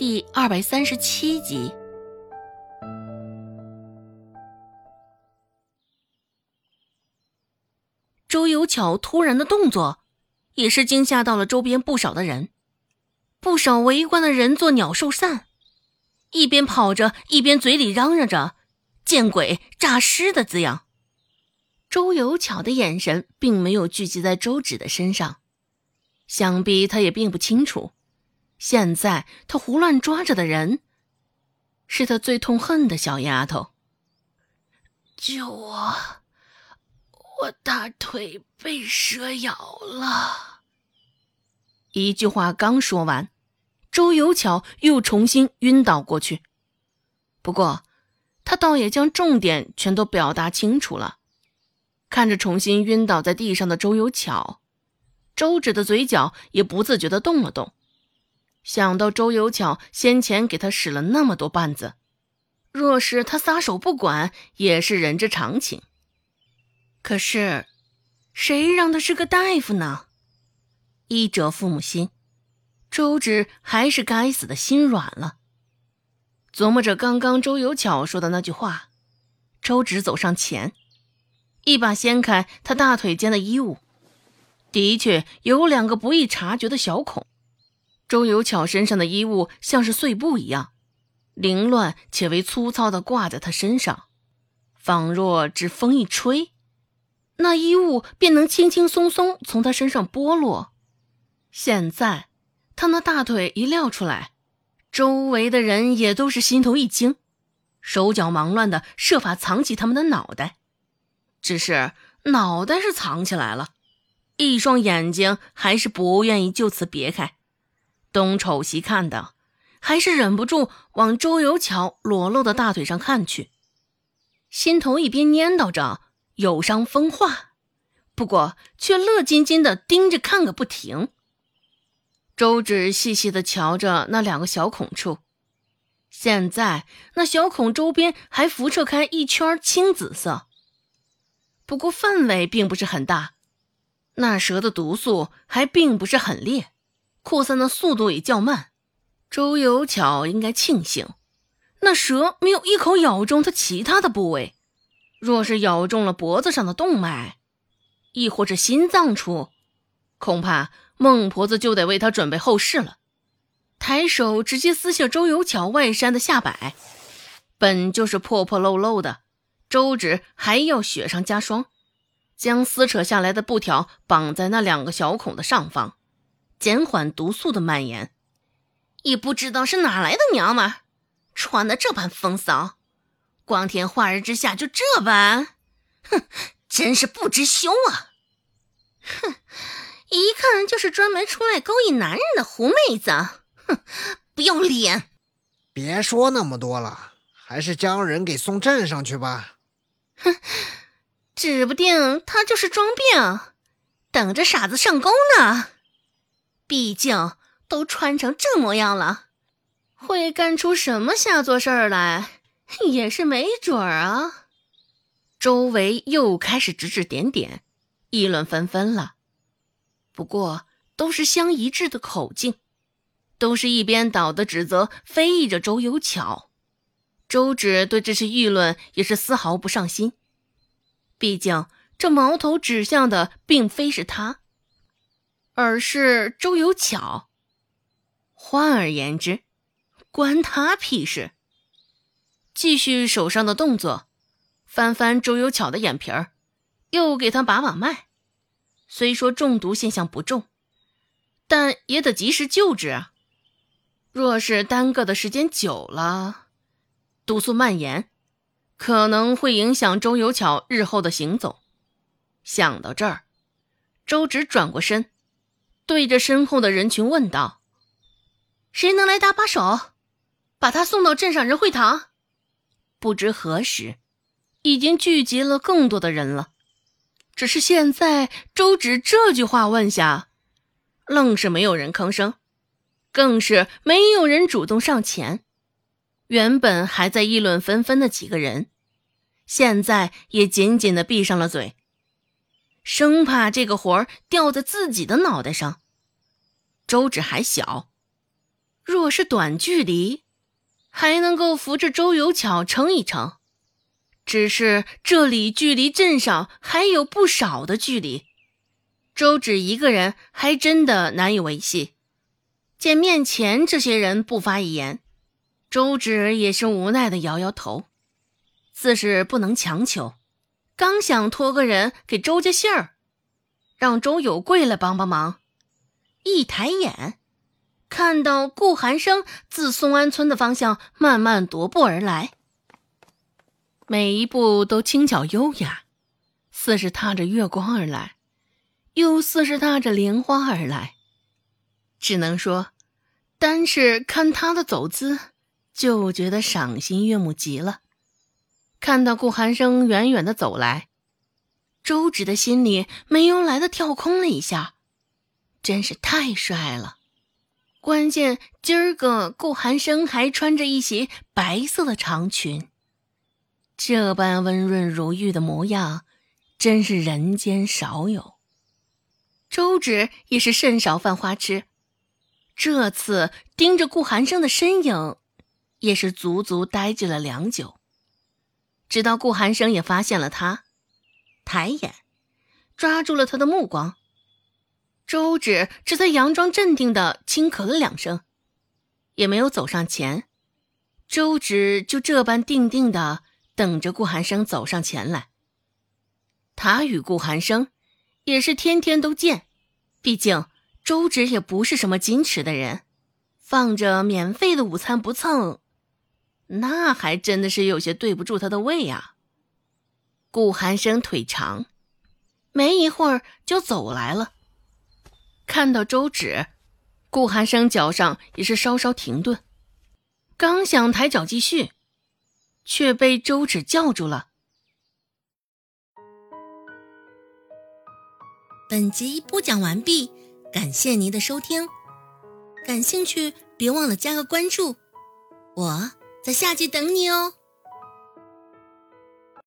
第二百三十七集。周有巧突然的动作，也是惊吓到了周边不少的人。不少围观的人做鸟兽散，一边跑着，一边嘴里嚷嚷着“见鬼，诈尸”的字样。周有巧的眼神并没有聚集在周芷的身上，想必他也并不清楚，现在他胡乱抓着的人，是他最痛恨的小丫头。救我！我大腿被蛇咬了。一句话刚说完，周有巧又重新晕倒过去。不过，他倒也将重点全都表达清楚了。看着重新晕倒在地上的周有巧，周芷的嘴角也不自觉地动了动。想到周有巧先前给他使了那么多绊子，若是他撒手不管，也是人之常情。可是，谁让他是个大夫呢？医者父母心，周芷还是该死的心软了。琢磨着刚刚周有巧说的那句话，周芷走上前。一把掀开他大腿间的衣物，的确有两个不易察觉的小孔。周有巧身上的衣物像是碎布一样，凌乱且为粗糙的挂在他身上，仿若只风一吹，那衣物便能轻轻松松从他身上剥落。现在他那大腿一撂出来，周围的人也都是心头一惊，手脚忙乱的设法藏起他们的脑袋。只是脑袋是藏起来了，一双眼睛还是不愿意就此别开，东瞅西看的，还是忍不住往周有巧裸露的大腿上看去，心头一边念叨着有伤风化，不过却乐津津的盯着看个不停。周芷细细的瞧着那两个小孔处，现在那小孔周边还辐射开一圈青紫色。不过范围并不是很大，那蛇的毒素还并不是很烈，扩散的速度也较慢。周有巧应该庆幸，那蛇没有一口咬中他其他的部位。若是咬中了脖子上的动脉，亦或是心脏处，恐怕孟婆子就得为他准备后事了。抬手直接撕下周有巧外衫的下摆，本就是破破漏漏的。周芷还要雪上加霜，将撕扯下来的布条绑在那两个小孔的上方，减缓毒素的蔓延。也不知道是哪来的娘们，穿的这般风骚，光天化日之下就这般，哼，真是不知羞啊！哼，一看就是专门出来勾引男人的狐妹子，哼，不要脸！别说那么多了，还是将人给送镇上去吧。哼，指不定他就是装病，等着傻子上钩呢。毕竟都穿成这模样了，会干出什么下作事儿来也是没准儿啊。周围又开始指指点点，议论纷纷了。不过都是相一致的口径，都是一边倒的指责，非议着周有巧。周芷对这些议论也是丝毫不上心，毕竟这矛头指向的并非是他，而是周有巧。换而言之，关他屁事。继续手上的动作，翻翻周有巧的眼皮儿，又给他把把脉。虽说中毒现象不重，但也得及时救治啊。若是耽搁的时间久了，毒素蔓延，可能会影响周有巧日后的行走。想到这儿，周芷转过身，对着身后的人群问道：“谁能来搭把手，把他送到镇上仁惠堂？”不知何时，已经聚集了更多的人了。只是现在周芷这句话问下，愣是没有人吭声，更是没有人主动上前。原本还在议论纷纷的几个人，现在也紧紧的闭上了嘴，生怕这个活儿掉在自己的脑袋上。周芷还小，若是短距离，还能够扶着周有巧撑一撑。只是这里距离镇上还有不少的距离，周芷一个人还真的难以维系。见面前这些人不发一言，周芷也是无奈的摇摇头，自是不能强求。刚想托个人给周家信儿，让周有贵来帮帮忙，一抬眼，看到顾寒生自松安村的方向慢慢踱步而来，每一步都轻巧优雅，似是踏着月光而来，又似是踏着莲花而来。只能说，单是看他的走姿，就觉得赏心悦目极了。看到顾寒生远远的走来，周芷的心里没由来的跳空了一下，真是太帅了。关键今儿个顾寒生还穿着一袭白色的长裙，这般温润如玉的模样，真是人间少有。周芷也是甚少犯花痴。这次盯着顾寒生的身影，也是足足呆滞了良久。直到顾寒生也发现了他，抬眼抓住了他的目光。周芷只在佯装镇定的轻咳了两声，也没有走上前。周芷就这般定定的等着顾寒生走上前来。他与顾寒生也是天天都见，毕竟。周芷也不是什么矜持的人，放着免费的午餐不蹭，那还真的是有些对不住他的胃啊。顾寒生腿长，没一会儿就走来了。看到周芷，顾寒生脚上也是稍稍停顿，刚想抬脚继续，却被周芷叫住了。本集播讲完毕。感谢您的收听，感兴趣别忘了加个关注，我在下集等你哦。